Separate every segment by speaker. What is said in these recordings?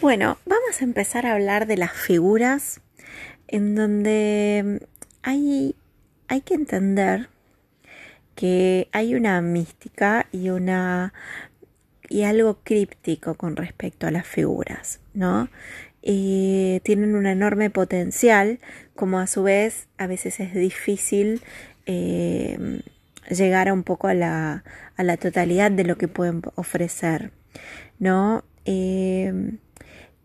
Speaker 1: Bueno, vamos a empezar a hablar de las figuras en donde hay, hay que entender que hay una mística y una y algo críptico con respecto a las figuras, ¿no? Y tienen un enorme potencial, como a su vez a veces es difícil eh, llegar a un poco a la, a la totalidad de lo que pueden ofrecer, ¿no? Eh,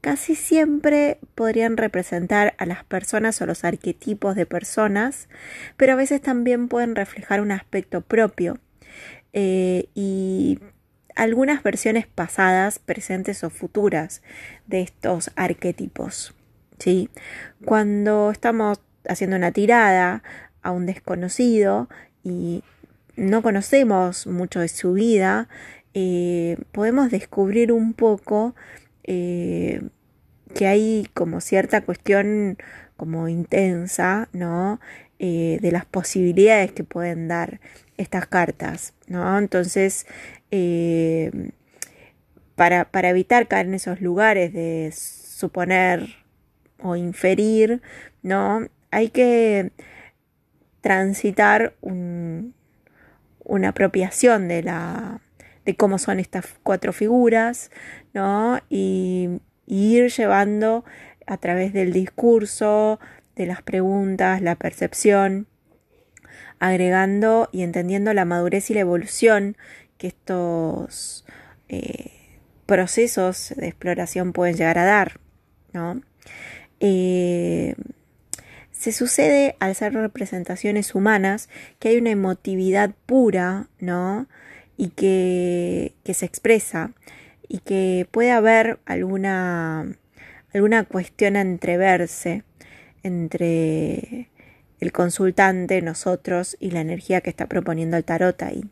Speaker 1: casi siempre podrían representar a las personas o los arquetipos de personas, pero a veces también pueden reflejar un aspecto propio eh, y algunas versiones pasadas, presentes o futuras de estos arquetipos. ¿sí? Cuando estamos haciendo una tirada a un desconocido y no conocemos mucho de su vida, eh, podemos descubrir un poco eh, que hay como cierta cuestión como intensa, ¿no? Eh, de las posibilidades que pueden dar estas cartas, ¿no? Entonces, eh, para, para evitar caer en esos lugares de suponer o inferir, ¿no? Hay que transitar un, una apropiación de la de cómo son estas cuatro figuras, ¿no? Y, ir llevando a través del discurso, de las preguntas, la percepción, agregando y entendiendo la madurez y la evolución que estos eh, procesos de exploración pueden llegar a dar, ¿no? Eh, se sucede al ser representaciones humanas que hay una emotividad pura, ¿no? Y que se expresa y que puede haber alguna, alguna cuestión a entreverse entre el consultante, nosotros y la energía que está proponiendo el tarot ahí.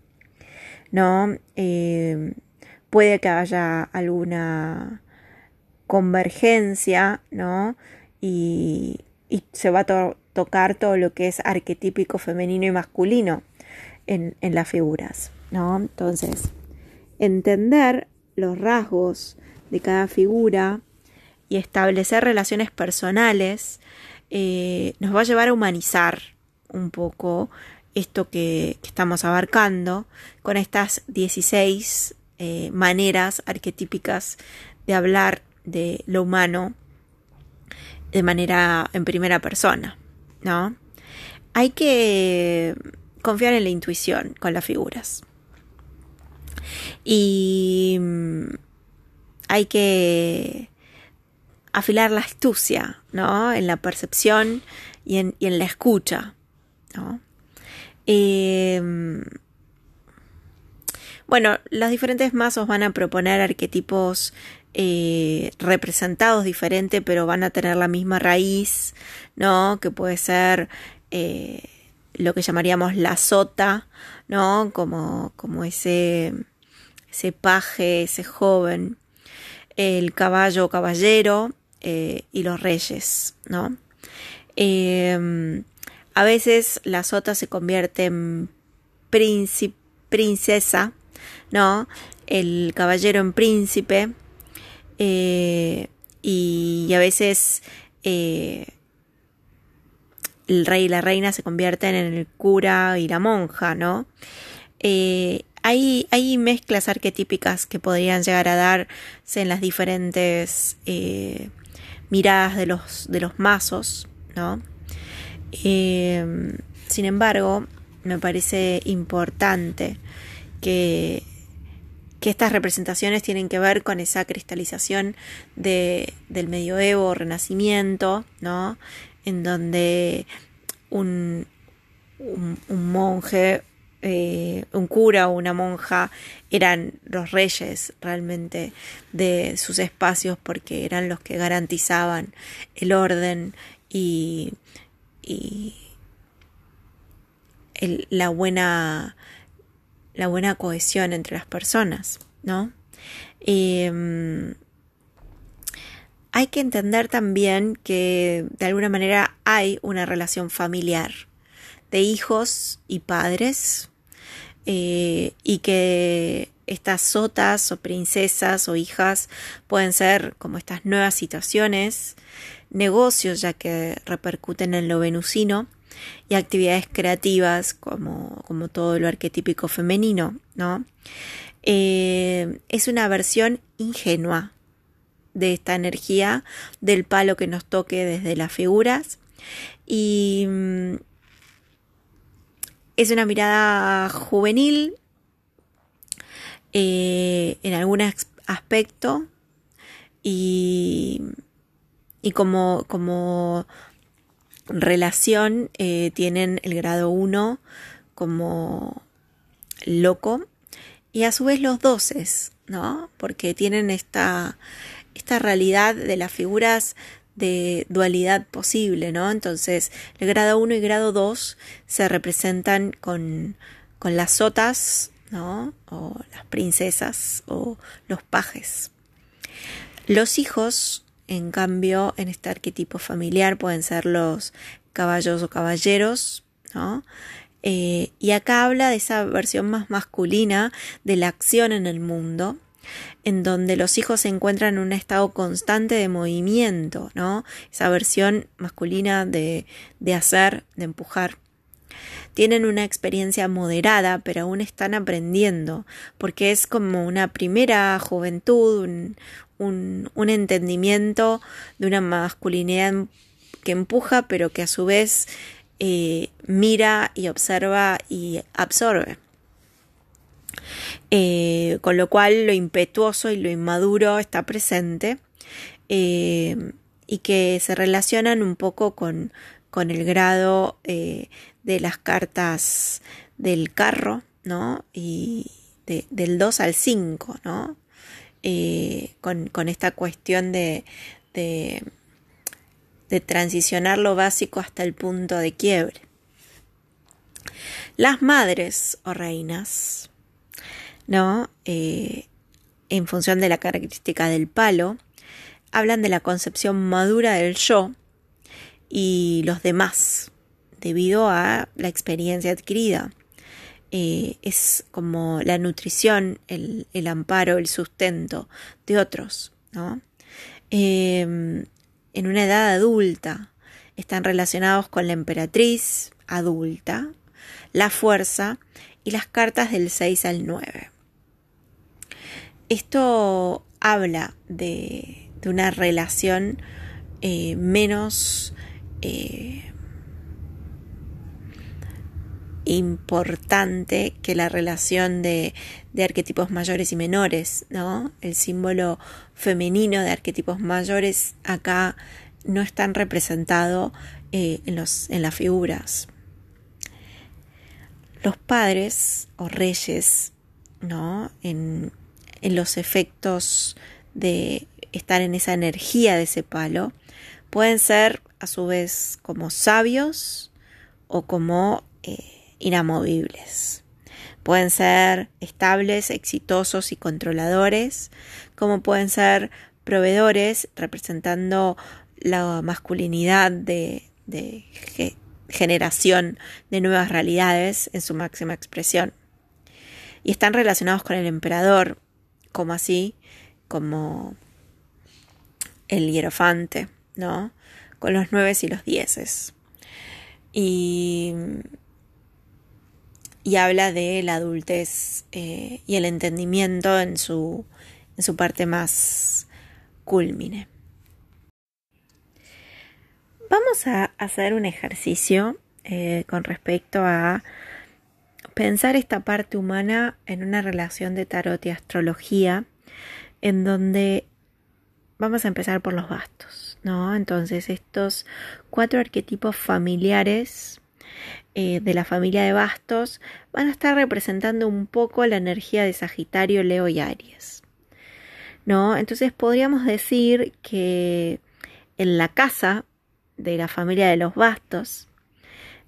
Speaker 1: ¿No? Eh, puede que haya alguna convergencia, ¿no? Y, y se va a tocar todo lo que es arquetípico femenino y masculino en, en las figuras, ¿no? Entonces, entender los rasgos de cada figura y establecer relaciones personales eh, nos va a llevar a humanizar un poco esto que, estamos abarcando con estas 16 eh, maneras arquetípicas de hablar de lo humano de manera en primera persona, ¿no? Hay que confiar en la intuición con las figuras. Y mm, hay que afilar la astucia, ¿no? En la percepción y en, la escucha, ¿no? Em, bueno, los diferentes mazos van a proponer arquetipos eh, representados diferentes, pero van a tener la misma raíz, ¿no? Que puede ser eh, lo que llamaríamos la sota, ¿no? Como, como ese paje, ese joven, el caballo o caballero eh, y los reyes, ¿no? Em, a veces la sota se convierte en princesa, ¿no? El caballero en príncipe eh, y, a veces eh, el rey y la reina se convierten en el cura y la monja, ¿no? hay, mezclas arquetípicas que podrían llegar a darse en las diferentes eh, miradas de los, de los mazos, ¿no? Em, sin embargo, me parece importante que, que estas representaciones tienen que ver con esa cristalización de, del medioevo, renacimiento, ¿no? En donde un, un monje eh, un cura o una monja eran los reyes realmente de sus espacios porque eran los que garantizaban el orden y, la buena la buena cohesión entre las personas, ¿no? Em, hay que entender también que de alguna manera hay una relación familiar de hijos y padres eh, y que estas sotas o princesas o hijas pueden ser como estas nuevas situaciones, negocios ya que repercuten en lo venusino y actividades creativas como, como todo lo arquetípico femenino, ¿no? Eh, es una versión ingenua de esta energía del palo que nos toque desde las figuras. Y mm, es una mirada juvenil eh, en algún aspecto. Y, y como, como relación eh, tienen el grado 1 como loco. Y a su vez los doces, ¿no? Porque tienen esta, esta realidad de las figuras de dualidad posible, ¿no? Entonces, el grado 1 y grado 2 se representan con, con las sotas, ¿no? O las princesas o los pajes. Los hijos, en cambio, en este arquetipo familiar pueden ser los caballos o caballeros, ¿no? Eh, y acá habla de esa versión más masculina de la acción en el mundo, en donde los hijos se encuentran en un estado constante de movimiento, ¿no? Esa versión masculina de, de hacer, de empujar. Tienen una experiencia moderada, pero aún están aprendiendo, porque es como una primera juventud, un, entendimiento de una masculinidad que empuja, pero que a su vez eh, mira y observa y absorbe. Eh, con lo cual lo impetuoso y lo inmaduro está presente eh, y que se relacionan un poco con, con el grado de las cartas del carro, ¿no? Y del 2 al 5, ¿no? Con, con, esta cuestión de, de, de transicionar lo básico hasta el punto de quiebre. Las madres o reinas ¿no? Eh, en función de la característica del palo, hablan de la concepción madura del yo y los demás, debido a la experiencia adquirida. Eh, es como la nutrición, el, amparo, el sustento de otros, ¿no? Em, en una edad adulta están relacionados con la emperatriz adulta, la fuerza y las cartas del 6 al 9. Esto habla de, una relación eh, menos eh, importante que la relación de, arquetipos mayores y menores, ¿no? El símbolo femenino de arquetipos mayores acá no están representado eh, en, los, en las figuras. Los padres o reyes, ¿no? En los efectos de estar en esa energía de ese palo, pueden ser a su vez como sabios o como eh, inamovibles. Pueden ser estables, exitosos y controladores, como pueden ser proveedores representando la masculinidad de, de generación de nuevas realidades en su máxima expresión. Y están relacionados con el emperador, como así, como el hierofante, ¿no? Con los nueve y los dieces. Y, y habla de la adultez eh, y el entendimiento en su, en su parte más culmine. Vamos a hacer un ejercicio eh, con respecto a pensar esta parte humana en una relación de tarot y astrología, en donde vamos a empezar por los bastos, ¿no? Entonces, estos cuatro arquetipos familiares eh, de la familia de bastos van a estar representando un poco la energía de Sagitario, Leo y Aries, ¿no? Entonces, podríamos decir que en la casa de la familia de los bastos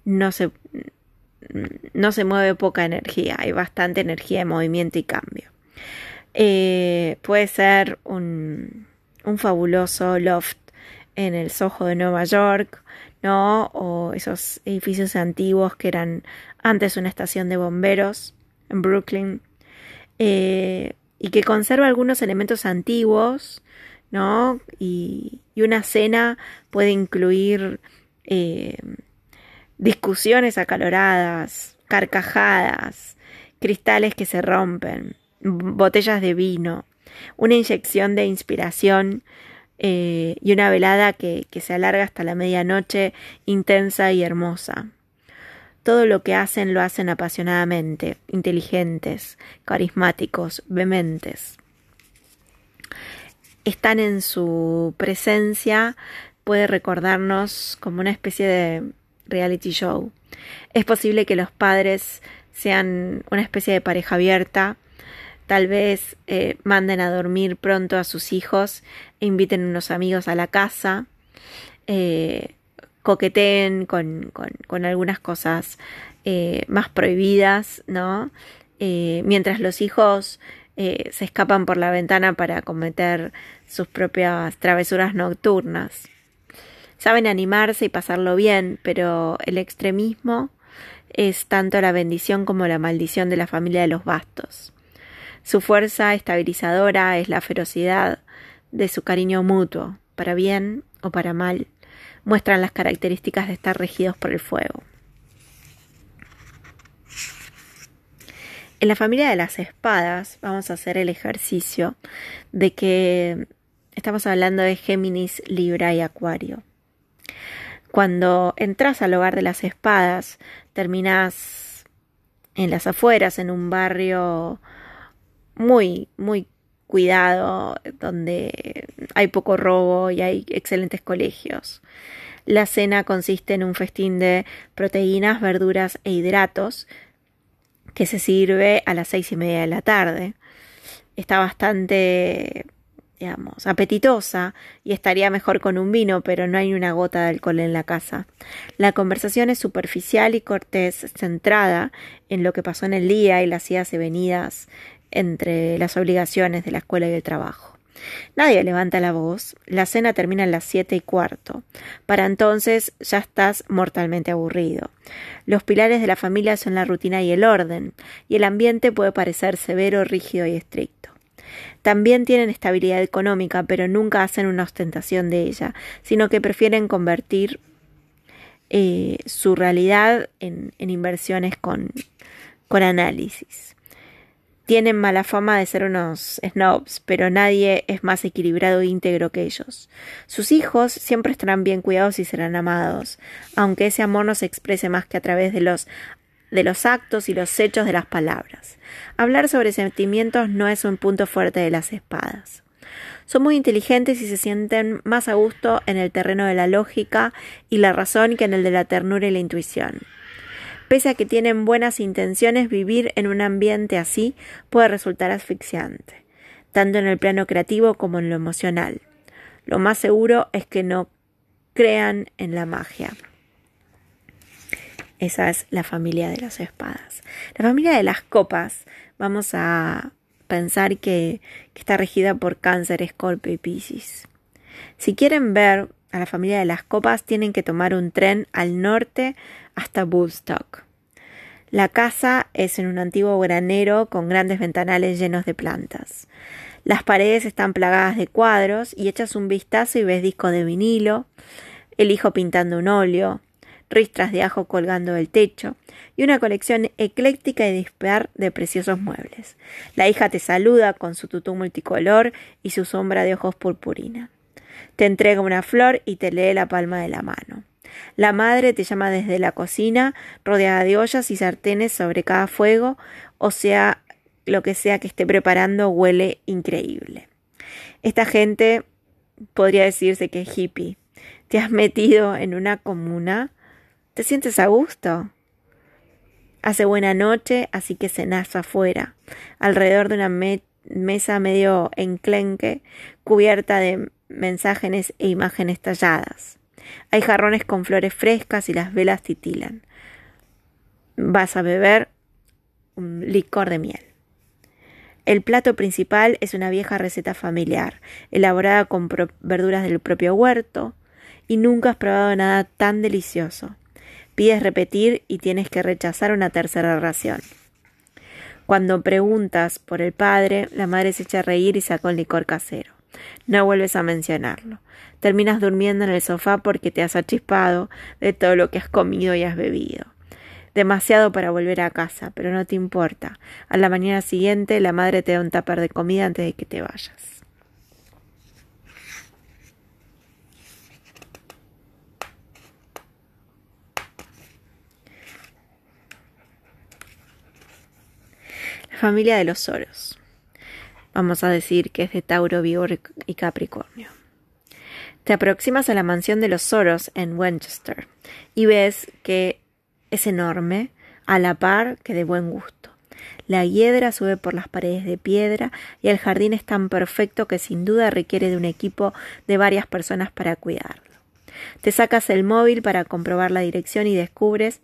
Speaker 1: no se no se mueve poca energía, hay bastante energía de movimiento y cambio. Eh, puede ser un, un, fabuloso loft en el Soho de Nueva York, ¿no? O esos edificios antiguos que eran antes una estación de bomberos en Brooklyn. eh, y que conserva algunos elementos antiguos, ¿no? Y, una cena puede incluir eh, discusiones acaloradas, carcajadas, cristales que se rompen, botellas de vino, una inyección de inspiración eh, y una velada que, que se alarga hasta la medianoche intensa y hermosa. Todo lo que hacen lo hacen apasionadamente, inteligentes, carismáticos, vehementes. Están en su presencia, puede recordarnos como una especie de reality show. Es posible que los padres sean una especie de pareja abierta, tal vez eh, manden a dormir pronto a sus hijos e inviten unos amigos a la casa, eh, coqueteen con, con, algunas cosas eh, más prohibidas, ¿no? mientras los hijos se escapan por la ventana para cometer sus propias travesuras nocturnas. Saben animarse y pasarlo bien, pero el extremismo es tanto la bendición como la maldición de la familia de los bastos. Su fuerza estabilizadora es la ferocidad de su cariño mutuo, para bien o para mal, muestran las características de estar regidos por el fuego. En la familia de las espadas vamos a hacer el ejercicio de que estamos hablando de Géminis, Libra y Acuario. Cuando entras al hogar de las espadas, terminas en las afueras, en un barrio muy, muy cuidado, donde hay poco robo y hay excelentes colegios. La cena consiste en un festín de proteínas, verduras e hidratos que se sirve a las seis y media de la tarde. Está bastante digamos, apetitosa y estaría mejor con un vino, pero no hay una gota de alcohol en la casa. La conversación es superficial y cortés, centrada en lo que pasó en el día y las idas y venidas entre las obligaciones de la escuela y del trabajo. Nadie levanta la voz. La cena termina a las siete y cuarto. Para entonces ya estás mortalmente aburrido. Los pilares de la familia son la rutina y el orden, y el ambiente puede parecer severo, rígido y estricto. También tienen estabilidad económica, pero nunca hacen una ostentación de ella, sino que prefieren convertir eh, su realidad en, inversiones con, con análisis. Tienen mala fama de ser unos snobs, pero nadie es más equilibrado e íntegro que ellos. Sus hijos siempre estarán bien cuidados y serán amados, aunque ese amor no se exprese más que a través de los de los actos y los hechos de las palabras. Hablar sobre sentimientos no es un punto fuerte de las espadas. Son muy inteligentes y se sienten más a gusto en el terreno de la lógica y la razón que en el de la ternura y la intuición. Pese a que tienen buenas intenciones, vivir en un ambiente así puede resultar asfixiante, tanto en el plano creativo como en lo emocional. Lo más seguro es que no crean en la magia. Esa es la familia de las espadas. La familia de las copas, vamos a pensar que, está regida por cáncer, escorpio y piscis. Si quieren ver a la familia de las copas, tienen que tomar un tren al norte hasta Woodstock. La casa es en un antiguo granero con grandes ventanales llenos de plantas. Las paredes están plagadas de cuadros y echas un vistazo y ves discos de vinilo, el hijo pintando un óleo, ristras de ajo colgando del techo y una colección ecléctica y dispar de preciosos muebles. La hija te saluda con su tutú multicolor y su sombra de ojos purpurina. Te entrega una flor y te lee la palma de la mano. La madre te llama desde la cocina, rodeada de ollas y sartenes sobre cada fuego, o sea, lo que sea que esté preparando huele increíble. Esta gente podría decirse que es hippie. Te has metido en una comuna ¿Te sientes a gusto? Hace buena noche, así que cenás afuera, alrededor de una mesa medio enclenque, cubierta de mensajes e imágenes talladas. Hay jarrones con flores frescas y las velas titilan. Vas a beber un licor de miel. El plato principal es una vieja receta familiar, elaborada con verduras del propio huerto, y nunca has probado nada tan delicioso. Pides repetir y tienes que rechazar una tercera ración. Cuando preguntas por el padre, la madre se echa a reír y saca un licor casero. No vuelves a mencionarlo. Terminas durmiendo en el sofá porque te has achispado de todo lo que has comido y has bebido. Demasiado para volver a casa, pero no te importa. A la mañana siguiente la madre te da un tupper de comida antes de que te vayas. La familia de los Soros. Vamos a decir que es de Tauro, Vigor y Capricornio. Te aproximas a la mansión de los Soros en Winchester y ves que es enorme, a la par que de buen gusto. La hiedra sube por las paredes de piedra y el jardín es tan perfecto que sin duda requiere de un equipo de varias personas para cuidarlo. Te sacas el móvil para comprobar la dirección y descubres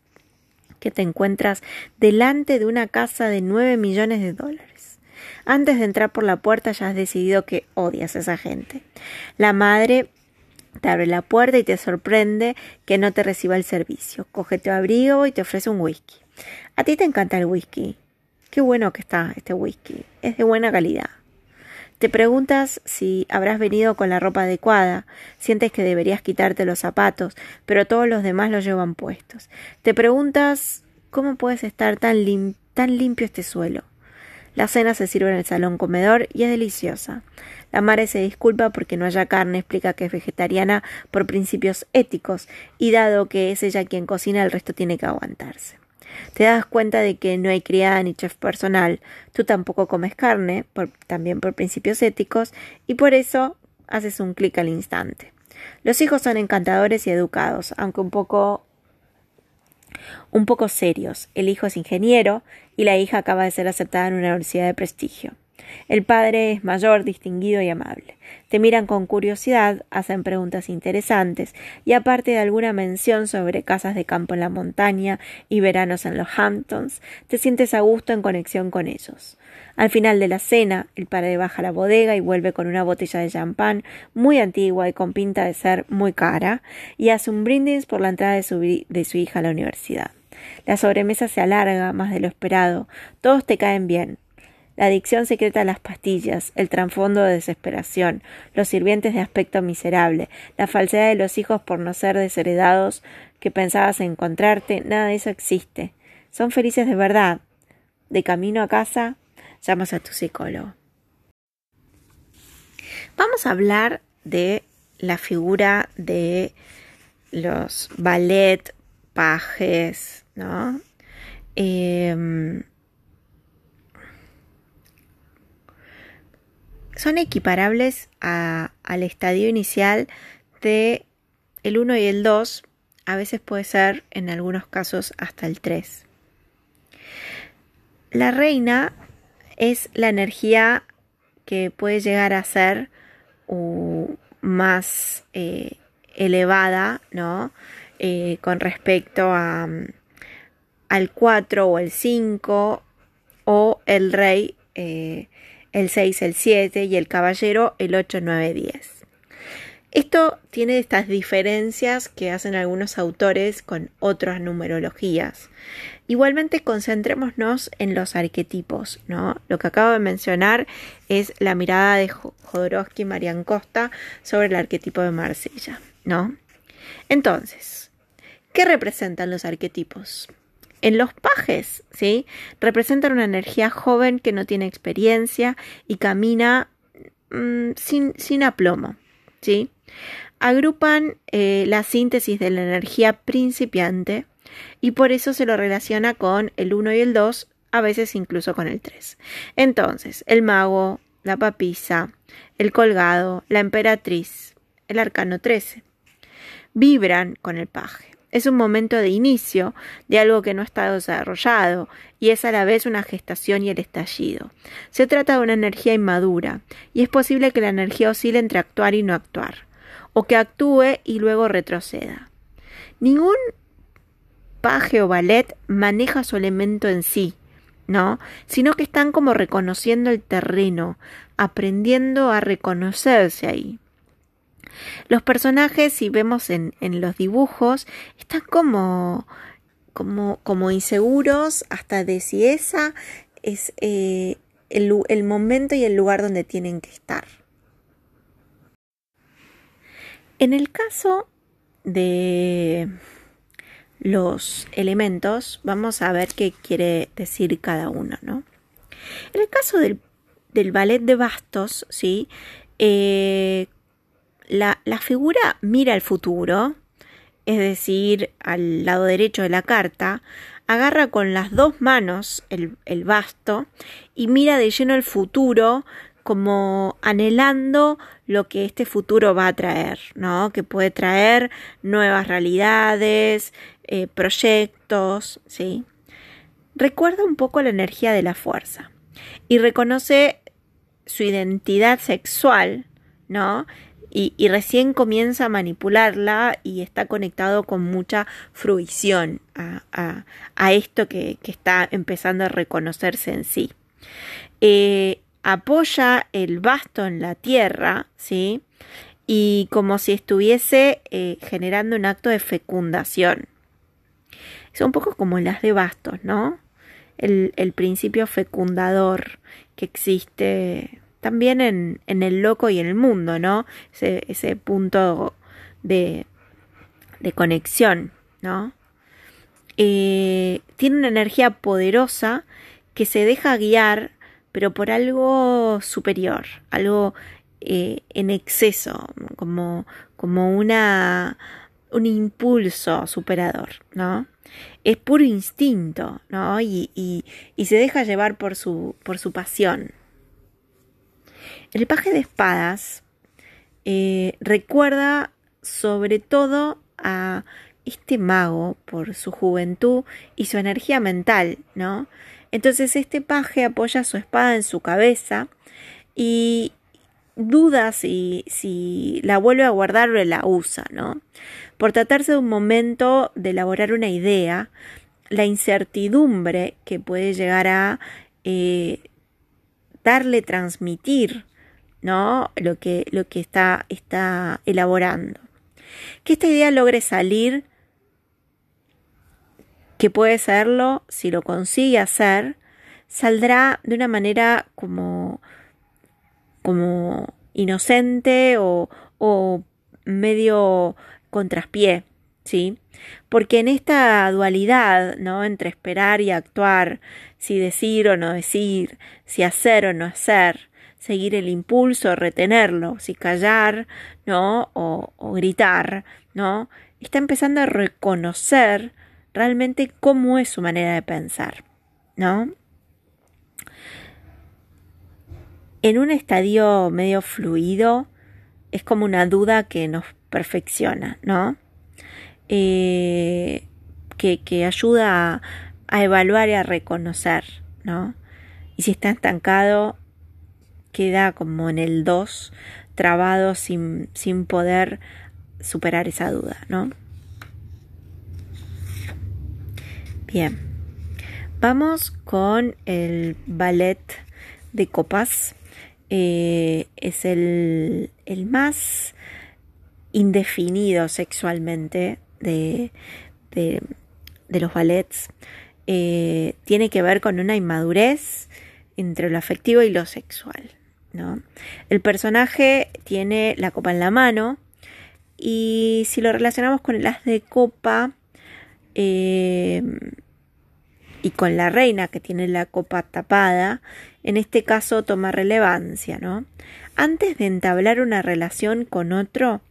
Speaker 1: que te encuentras delante de una casa de nueve millones de dólares. Antes de entrar por la puerta ya has decidido que odias a esa gente. La madre te abre la puerta y te sorprende que no te reciba el servicio. Coge tu abrigo y te ofrece un whisky. A ti te encanta el whisky. Qué bueno que está este whisky. Es de buena calidad. Te preguntas si habrás venido con la ropa adecuada, sientes que deberías quitarte los zapatos, pero todos los demás los llevan puestos. Te preguntas cómo puedes estar tan, tan limpio este suelo. La cena se sirve en el salón comedor y es deliciosa. La madre se disculpa porque no haya carne, explica que es vegetariana por principios éticos y dado que es ella quien cocina, el resto tiene que aguantarse. Te das cuenta de que no hay criada ni chef personal, tú tampoco comes carne, también por principios éticos, y por eso haces un clic al instante. Los hijos son encantadores y educados, aunque un poco un poco serios. El hijo es ingeniero y la hija acaba de ser aceptada en una universidad de prestigio. El padre es mayor, distinguido y amable. Te miran con curiosidad, hacen preguntas interesantes y aparte de alguna mención sobre casas de campo en la montaña y veranos en los Hamptons, te sientes a gusto en conexión con ellos. Al final de la cena, el padre baja a la bodega y vuelve con una botella de champán muy antigua y con pinta de ser muy cara y hace un brindis por la entrada de su, de su hija a la universidad. La sobremesa se alarga más de lo esperado. Todos te caen bien la adicción secreta a las pastillas, el trasfondo de desesperación, los sirvientes de aspecto miserable, la falsedad de los hijos por no ser desheredados que pensabas encontrarte, nada de eso existe. Son felices de verdad. De camino a casa, llamas a tu psicólogo. Vamos a hablar de la figura de los ballet, pajes, ¿no? Eh, son equiparables al estadio inicial de el 1 y el 2, a veces puede ser en algunos casos hasta el 3. La reina es la energía que puede llegar a ser más eh, elevada, ¿no? Eh, con respecto a, al 4 o el 5 o el rey eh, el 6, el 7 y el caballero el 8, 9, 10. Esto tiene estas diferencias que hacen algunos autores con otras numerologías. Igualmente concentrémonos en los arquetipos, ¿no? Lo que acabo de mencionar es la mirada de Jodorowsky y Marian Costa sobre el arquetipo de Marsella, ¿no? Entonces, ¿qué representan los arquetipos? En los pajes, ¿sí? Representan una energía joven que no tiene experiencia y camina mm, sin, sin, aplomo, ¿sí? Agrupan eh, la síntesis de la energía principiante y por eso se lo relaciona con el 1 y el 2, a veces incluso con el 3. Entonces, el mago, la papisa, el colgado, la emperatriz, el arcano 13, vibran con el paje. Es un momento de inicio de algo que no está desarrollado y es a la vez una gestación y el estallido. Se trata de una energía inmadura y es posible que la energía oscile entre actuar y no actuar, o que actúe y luego retroceda. Ningún paje o ballet maneja su elemento en sí, ¿no? Sino que están como reconociendo el terreno, aprendiendo a reconocerse ahí. Los personajes, si vemos en, los dibujos, están como, como, como inseguros hasta de si esa es eh, el, momento y el lugar donde tienen que estar. En el caso de los elementos, vamos a ver qué quiere decir cada uno, ¿no? En el caso del, ballet de bastos, ¿sí? Eh, la, figura mira el futuro, es decir, al lado derecho de la carta, agarra con las dos manos el, el basto y mira de lleno el futuro como anhelando lo que este futuro va a traer, ¿no? Que puede traer nuevas realidades, eh, proyectos, ¿sí? Recuerda un poco la energía de la fuerza y reconoce su identidad sexual, ¿no? Y, recién comienza a manipularla y está conectado con mucha fruición a, esto que, está empezando a reconocerse en sí. Eh, apoya el basto en la tierra, ¿sí? Y como si estuviese eh, generando un acto de fecundación. Es un poco como las de bastos, ¿no? El, principio fecundador que existe también en, el loco y en el mundo, ¿no? Ese, punto de, de, conexión, ¿no? Eh, tiene una energía poderosa que se deja guiar pero por algo superior, algo eh, en exceso, como, como una, un impulso superador, ¿no? Es puro instinto, ¿no? Y, y, se deja llevar por su, por su pasión. El paje de espadas eh, recuerda sobre todo a este mago por su juventud y su energía mental, ¿no? Entonces este paje apoya su espada en su cabeza y duda si, si la vuelve a guardar o la usa, ¿no? Por tratarse de un momento de elaborar una idea, la incertidumbre que puede llegar a eh, darle transmitir, ¿no? Lo que, lo que está, está elaborando. Que esta idea logre salir que puede serlo, si lo consigue hacer, saldrá de una manera como, como inocente o, o medio contraspié, ¿sí? Porque en esta dualidad, ¿no? Entre esperar y actuar, si decir o no decir, si hacer o no hacer, seguir el impulso, retenerlo, si callar, ¿no? O, o gritar, ¿no? Está empezando a reconocer realmente cómo es su manera de pensar, ¿no? En un estadio medio fluido es como una duda que nos perfecciona, ¿no? Eh, que, ayuda a, evaluar y a reconocer, ¿no? Y si está estancado, queda como en el 2, trabado sin, sin poder superar esa duda, ¿no? Bien, vamos con el ballet de copas. Eh, es el, más indefinido sexualmente de, de, los ballets. Eh, tiene que ver con una inmadurez entre lo afectivo y lo sexual. ¿no? El personaje tiene la copa en la mano y si lo relacionamos con el as de copa, eh, y con la reina que tiene la copa tapada, en este caso toma relevancia, ¿no? Antes de entablar una relación con otro,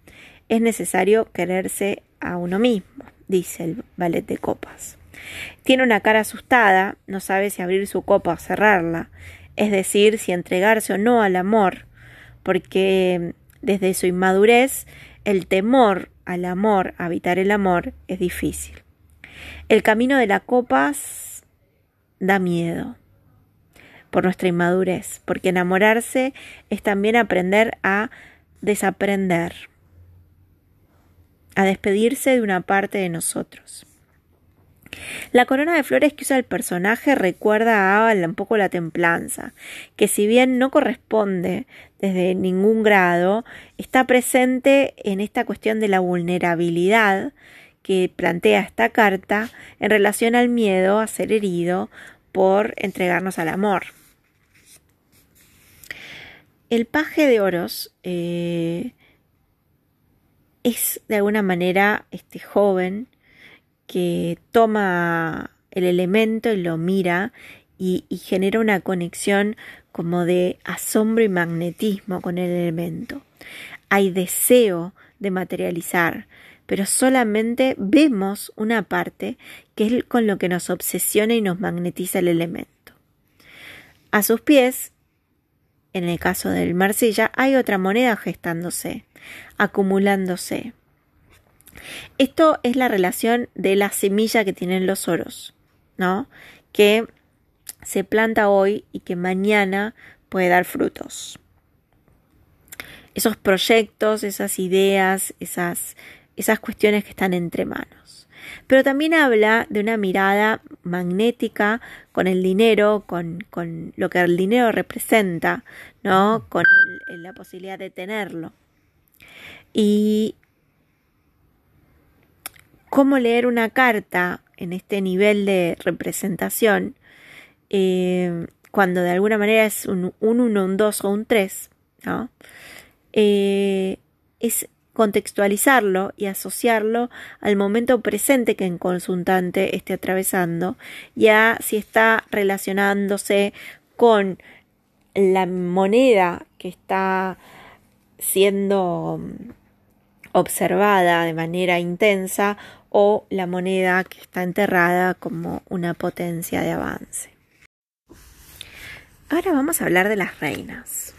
Speaker 1: es necesario quererse a uno mismo, dice el ballet de copas. Tiene una cara asustada, no sabe si abrir su copa o cerrarla, es decir, si entregarse o no al amor, porque desde su inmadurez el temor al amor, habitar el amor, es difícil. El camino de la copas da miedo por nuestra inmadurez, porque enamorarse es también aprender a desaprender, a despedirse de una parte de nosotros. La corona de flores que usa el personaje recuerda a un poco la templanza, que si bien no corresponde desde ningún grado, está presente en esta cuestión de la vulnerabilidad que plantea esta carta en relación al miedo a ser herido por entregarnos al amor. El paje de oros eh, es de alguna manera este joven que toma el elemento y lo mira y, genera una conexión como de asombro y magnetismo con el elemento. Hay deseo de materializar, pero solamente vemos una parte que es con lo que nos obsesiona y nos magnetiza el elemento. A sus pies, en el caso del Marsella, hay otra moneda gestándose, acumulándose. Esto es la relación de la semilla que tienen los oros, ¿no? Que se planta hoy y que mañana puede dar frutos. Esos proyectos, esas ideas, esas, esas cuestiones que están entre manos. Pero también habla de una mirada magnética con el dinero, con, con lo que el dinero representa, ¿no? Con la posibilidad de tenerlo. Y cómo leer una carta en este nivel de representación eh, cuando de alguna manera es un 1, un 2 o un 3, ¿no? Eh, es contextualizarlo y asociarlo al momento presente que el consultante esté atravesando, ya si está relacionándose con la moneda que está siendo observada de manera intensa o la moneda que está enterrada como una potencia de avance. Ahora vamos a hablar de las reinas.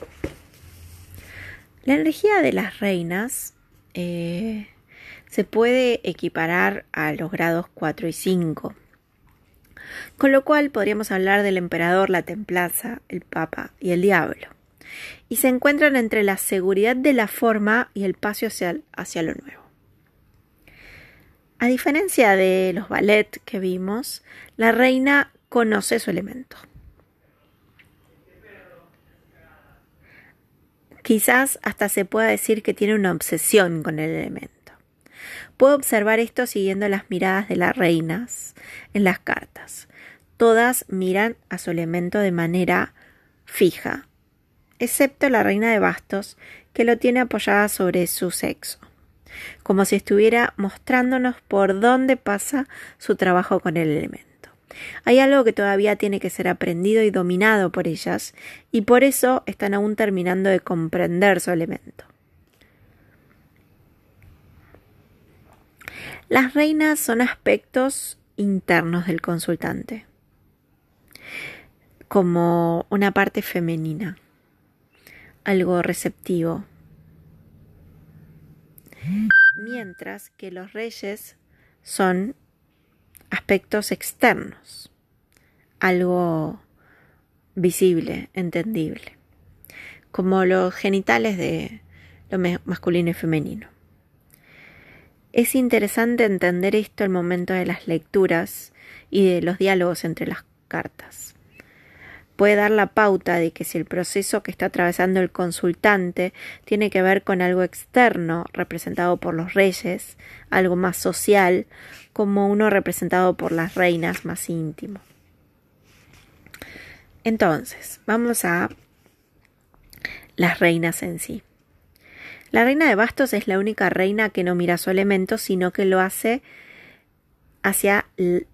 Speaker 1: La energía de las reinas eh, se puede equiparar a los grados 4 y 5. Con lo cual podríamos hablar del emperador, la templaza, el papa y el diablo. Y se encuentran entre la seguridad de la forma y el paso hacia, hacia lo nuevo. A diferencia de los ballet que vimos, la reina conoce su elemento. Quizás hasta se pueda decir que tiene una obsesión con el elemento. Puedo observar esto siguiendo las miradas de las reinas en las cartas. Todas miran a su elemento de manera fija, excepto la reina de bastos, que lo tiene apoyada sobre su sexo, como si estuviera mostrándonos por dónde pasa su trabajo con el elemento. Hay algo que todavía tiene que ser aprendido y dominado por ellas, y por eso están aún terminando de comprender su elemento. Las reinas son aspectos internos del consultante, como una parte femenina, algo receptivo, mientras que los reyes son aspectos externos, algo visible, entendible, como los genitales de lo masculino y femenino. Es interesante entender esto al momento de las lecturas y de los diálogos entre las cartas. Puede dar la pauta de que si el proceso que está atravesando el consultante tiene que ver con algo externo representado por los reyes, algo más social, como uno representado por las reinas más íntimo. Entonces, vamos a las reinas en sí. La reina de bastos es la única reina que no mira su elemento, sino que lo hace hacia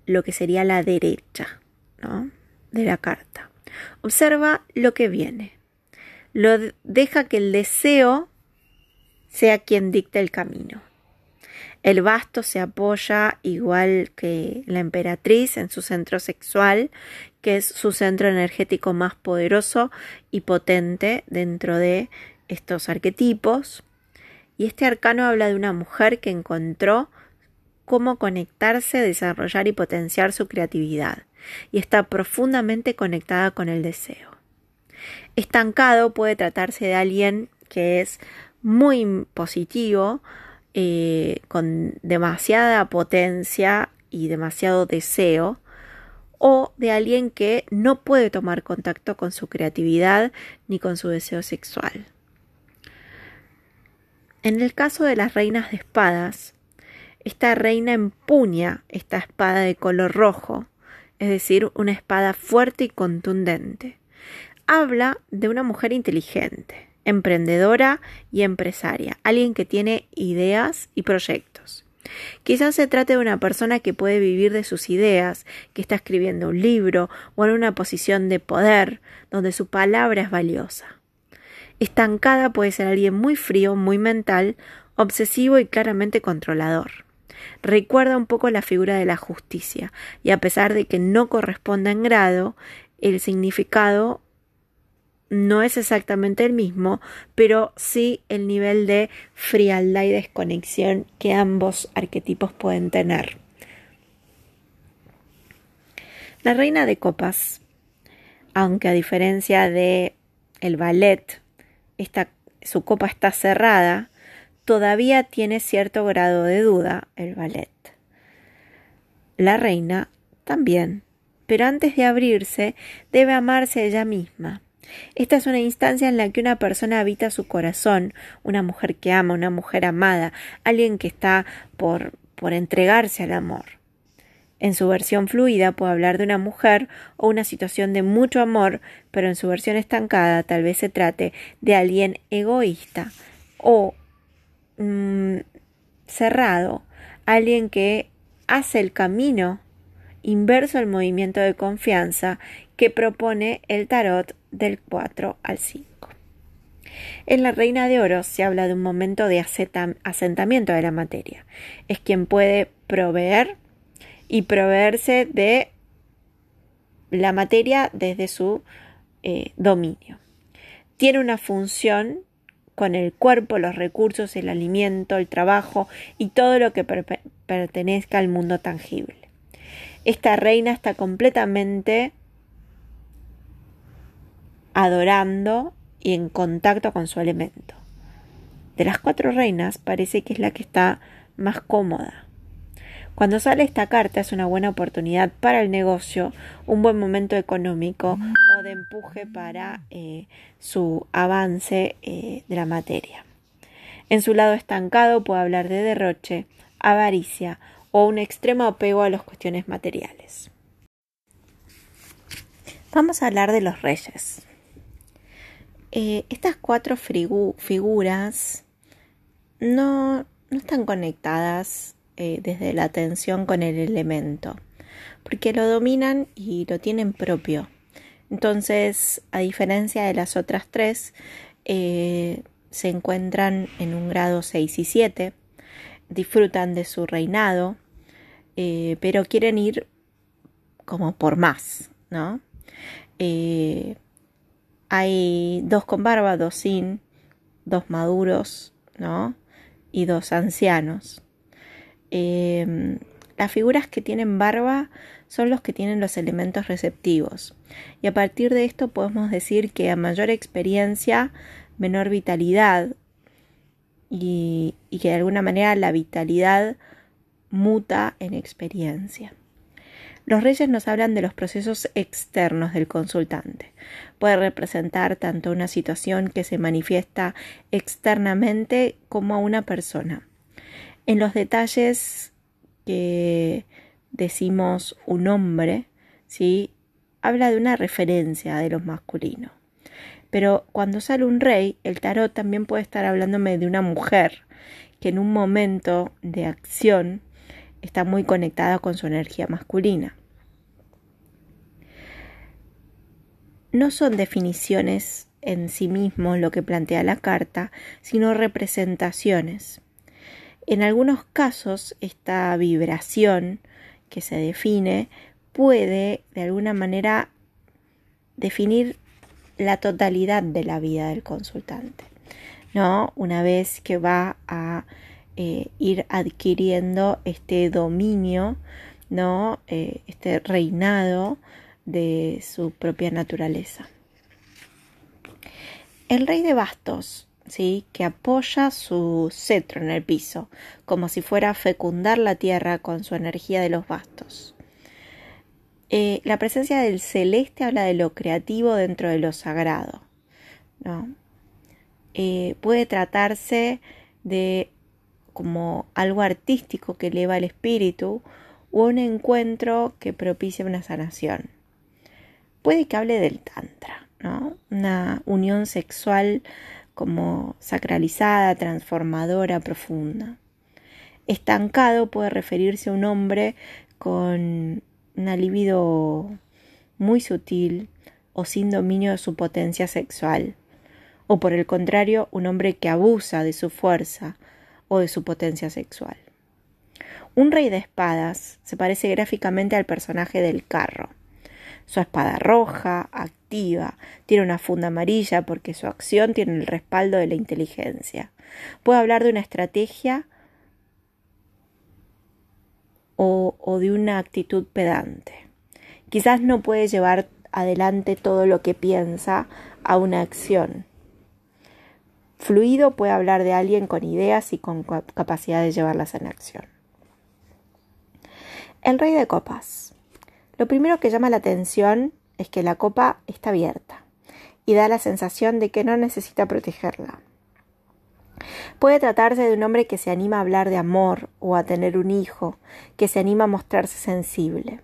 Speaker 1: lo que sería la derecha ¿no? de la carta. Observa lo que viene. Lo deja que el deseo sea quien dicte el camino. El basto se apoya igual que la emperatriz en su centro sexual, que es su centro energético más poderoso y potente dentro de estos arquetipos. Y este arcano habla de una mujer que encontró cómo conectarse, desarrollar y potenciar su creatividad y está profundamente conectada con el deseo. Estancado puede tratarse de alguien que es muy positivo, eh, con demasiada potencia y demasiado deseo, o de alguien que no puede tomar contacto con su creatividad ni con su deseo sexual. En el caso de las reinas de espadas, esta reina empuña esta espada de color rojo es decir, una espada fuerte y contundente. Habla de una mujer inteligente, emprendedora y empresaria, alguien que tiene ideas y proyectos. Quizás se trate de una persona que puede vivir de sus ideas, que está escribiendo un libro o en una posición de poder, donde su palabra es valiosa. Estancada puede ser alguien muy frío, muy mental, obsesivo y claramente controlador. Recuerda un poco la figura de la justicia, y a pesar de que no corresponda en grado, el significado no es exactamente el mismo, pero sí el nivel de frialdad y desconexión que ambos arquetipos pueden tener. La reina de copas, aunque a diferencia de el ballet, su copa está cerrada, todavía tiene cierto grado de duda el ballet. La reina también, pero antes de abrirse debe amarse ella misma. Esta es una instancia en la que una persona habita su corazón, una mujer que ama, una mujer amada, alguien que está por, por entregarse al amor. En su versión fluida puede hablar de una mujer o una situación de mucho amor, pero en su versión estancada tal vez se trate de alguien egoísta o mm, cerrado, alguien que hace el camino inverso al movimiento de confianza que propone el tarot del 4 al 5. En la Reina de Oro se habla de un momento de asentamiento de la materia. Es quien puede proveer y proveerse de la materia desde su eh, dominio. Tiene una función con el cuerpo, los recursos, el alimento, el trabajo y todo lo que pertenezca al mundo tangible. Esta reina está completamente adorando y en contacto con su elemento. De las cuatro reinas parece que es la que está más cómoda. Cuando sale esta carta es una buena oportunidad para el negocio, un buen momento económico o de empuje para eh, su avance eh, de la materia. En su lado estancado puede hablar de derroche, avaricia o un extremo apego a las cuestiones materiales. Vamos a hablar de los reyes. Eh, estas cuatro figuras no, no están conectadas eh, desde la atención con el elemento, porque lo dominan y lo tienen propio. Entonces, a diferencia de las otras tres, eh, se encuentran en un grado 6 y 7, disfrutan de su reinado, pero quieren ir como por más, ¿no? Hay dos con barba, dos sin, dos maduros, ¿no? Y dos ancianos. Em, las figuras que tienen barba son los que tienen los elementos receptivos. Y a partir de esto podemos decir que a mayor experiencia, menor vitalidad y, y que de alguna manera la vitalidad muta en experiencia. Los reyes nos hablan de los procesos externos del consultante. Puede representar tanto una situación que se manifiesta externamente como a una persona. En los detalles que decimos un hombre, ¿sí? habla de una referencia de lo masculino. Pero cuando sale un rey, el tarot también puede estar hablándome de una mujer que en un momento de acción está muy conectada con su energía masculina. No son definiciones en sí mismos lo que plantea la carta, sino representaciones. En algunos casos, esta vibración que se define puede, de alguna manera, definir la totalidad de la vida del consultante. ¿no? Una vez que va a eh, ir adquiriendo este dominio, ¿no? Eh, este reinado de su propia naturaleza. El rey de bastos ¿sí? que apoya su cetro en el piso, como si fuera a fecundar la tierra con su energía de los bastos. Eh, la presencia del celeste habla de lo creativo dentro de lo sagrado. ¿no? Puede tratarse de como algo artístico que eleva el espíritu o un encuentro que propicia una sanación. Puede que hable del tantra, ¿no? Una unión sexual como sacralizada, transformadora, profunda. Estancado puede referirse a un hombre con una libido muy sutil o sin dominio de su potencia sexual, o por el contrario, un hombre que abusa de su fuerza o de su potencia sexual. Un rey de espadas se parece gráficamente al personaje del carro. Su espada roja, activa, tiene una funda amarilla porque su acción tiene el respaldo de la inteligencia. Puede hablar de una estrategia o, o de una actitud pedante. Quizás no puede llevar adelante todo lo que piensa a una acción. Fluido puede hablar de alguien con ideas y con capacidad de llevarlas en acción. El rey de copas. Lo primero que llama la atención es que la copa está abierta y da la sensación de que no necesita protegerla. Puede tratarse de un hombre que se anima a hablar de amor o a tener un hijo, que se anima a mostrarse sensible.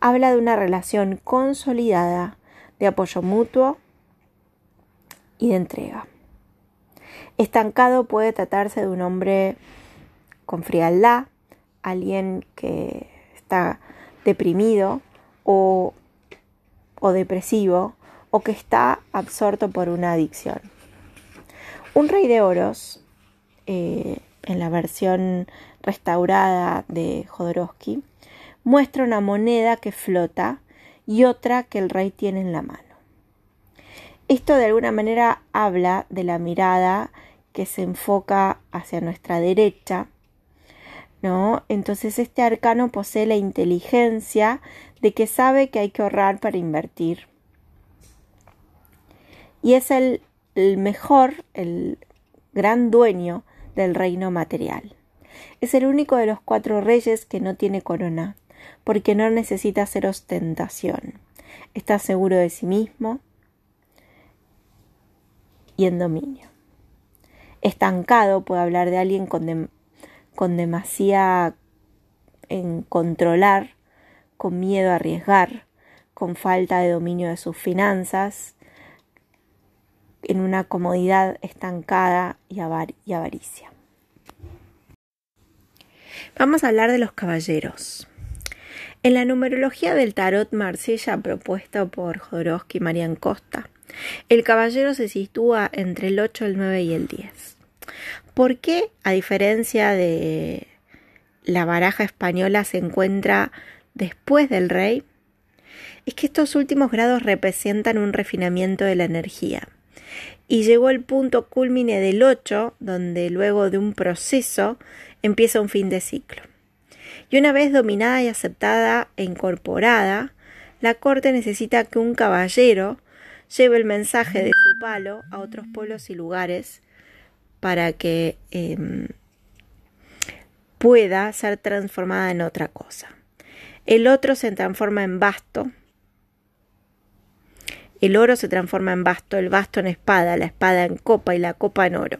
Speaker 1: Habla de una relación consolidada, de apoyo mutuo y de entrega. Estancado puede tratarse de un hombre con frialdad, alguien que está deprimido o, o depresivo o que está absorto por una adicción. Un rey de oros, eh, en la versión restaurada de Jodorowsky, muestra una moneda que flota y otra que el rey tiene en la mano. Esto de alguna manera habla de la mirada que se enfoca hacia nuestra derecha ¿no? Entonces este arcano posee la inteligencia de que sabe que hay que ahorrar para invertir. Y es el, el mejor, el gran dueño del reino material. Es el único de los cuatro reyes que no tiene corona, porque no necesita hacer ostentación. Está seguro de sí mismo y en dominio. Estancado puede hablar de alguien con, con demasiada en controlar, con miedo a arriesgar, con falta de dominio de sus finanzas, en una comodidad estancada y, y avaricia. Vamos a hablar de los caballeros. En la numerología del tarot Marsella propuesta por Jodorowsky y Marian Costa, el caballero se sitúa entre el 8, el 9 y el 10. ¿Por qué, a diferencia de la baraja española, se encuentra después del rey? Es que estos últimos grados representan un refinamiento de la energía. Y llegó el punto culmine del 8, donde luego de un proceso empieza un fin de ciclo. Y una vez dominada y aceptada e incorporada, la corte necesita que un caballero lleve el mensaje de su palo a otros pueblos y lugares para que em, pueda ser transformada en otra cosa. El otro se transforma en basto. El oro se transforma en basto, el basto en espada, la espada en copa y la copa en oro.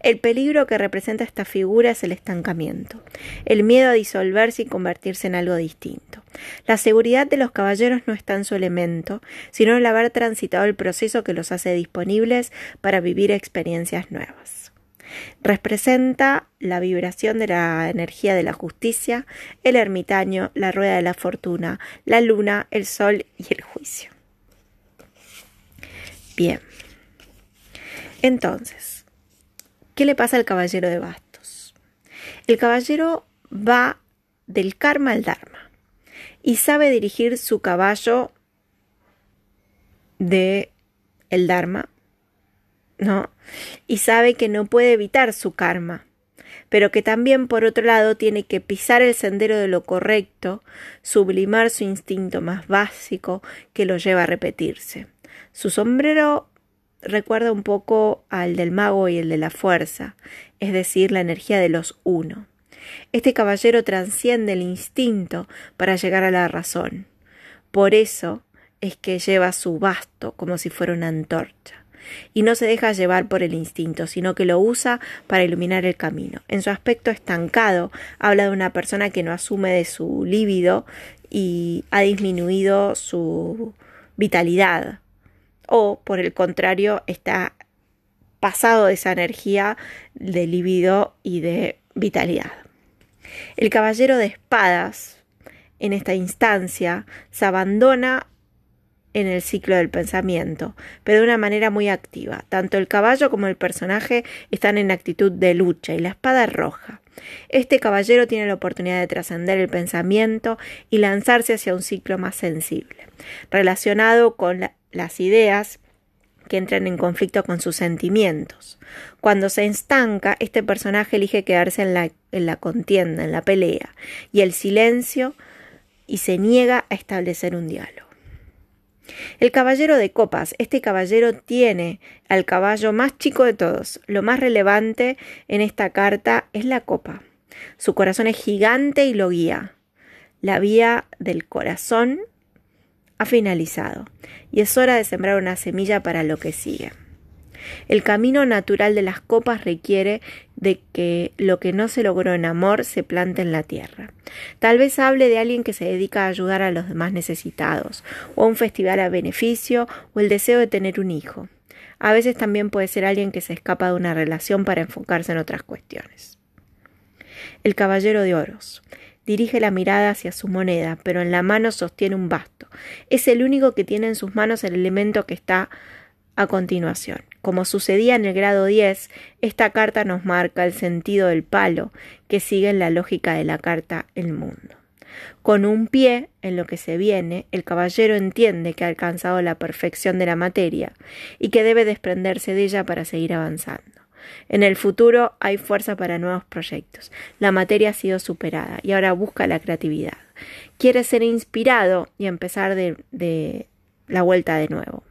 Speaker 1: El peligro que representa esta figura es el estancamiento, el miedo a disolverse y convertirse en algo distinto. La seguridad de los caballeros no está en su elemento, sino en el haber transitado el proceso que los hace disponibles para vivir experiencias nuevas. Representa la vibración de la energía de la justicia, el ermitaño, la rueda de la fortuna, la luna, el sol y el juicio. Bien. Entonces, ¿qué le pasa al caballero de bastos? El caballero va del karma al dharma y sabe dirigir su caballo de el dharma ¿no? Y sabe que no puede evitar su karma, pero que también por otro lado tiene que pisar el sendero de lo correcto, sublimar su instinto más básico que lo lleva a repetirse. Su sombrero recuerda un poco al del mago y el de la fuerza, es decir, la energía de los uno. Este caballero transciende el instinto para llegar a la razón. Por eso es que lleva su basto como si fuera una antorcha y no se deja llevar por el instinto, sino que lo usa para iluminar el camino. En su aspecto estancado, habla de una persona que no asume de su líbido y ha disminuido su vitalidad, o por el contrario, está pasado de esa energía de libido y de vitalidad. El caballero de espadas, en esta instancia, se abandona en el ciclo del pensamiento, pero de una manera muy activa. Tanto el caballo como el personaje están en actitud de lucha y la espada es roja. Este caballero tiene la oportunidad de trascender el pensamiento y lanzarse hacia un ciclo más sensible, relacionado con las ideas que entran en conflicto con sus sentimientos. Cuando se estanca, este personaje elige quedarse en la, en la contienda, en la pelea, y el silencio, y se niega a establecer un diálogo. El caballero de copas. Este caballero tiene al caballo más chico de todos. Lo más relevante en esta carta es la copa. Su corazón es gigante y lo guía. La vía del corazón ha finalizado y es hora de sembrar una semilla para lo que sigue. El camino natural de las copas requiere de que lo que no se logró en amor se plante en la tierra. Tal vez hable de alguien que se dedica a ayudar a los demás necesitados, o a un festival a beneficio, o el deseo de tener un hijo. A veces también puede ser alguien que se escapa de una relación para enfocarse en otras cuestiones. El caballero de oros. Dirige la mirada hacia su moneda, pero en la mano sostiene un basto. Es el único que tiene en sus manos el elemento que está a continuación. Como sucedía en el grado 10, esta carta nos marca el sentido del palo que sigue en la lógica de la carta El mundo. Con un pie en lo que se viene, el caballero entiende que ha alcanzado la perfección de la materia y que debe desprenderse de ella para seguir avanzando. En el futuro hay fuerza para nuevos proyectos. La materia ha sido superada y ahora busca la creatividad. Quiere ser inspirado y empezar de, la vuelta de nuevo.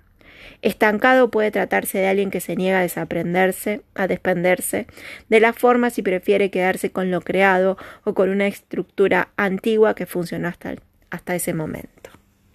Speaker 1: Estancado puede tratarse de alguien que se niega a desaprenderse, a desprenderse de las formas y prefiere quedarse con lo creado o con una estructura antigua que funcionó hasta, hasta ese momento.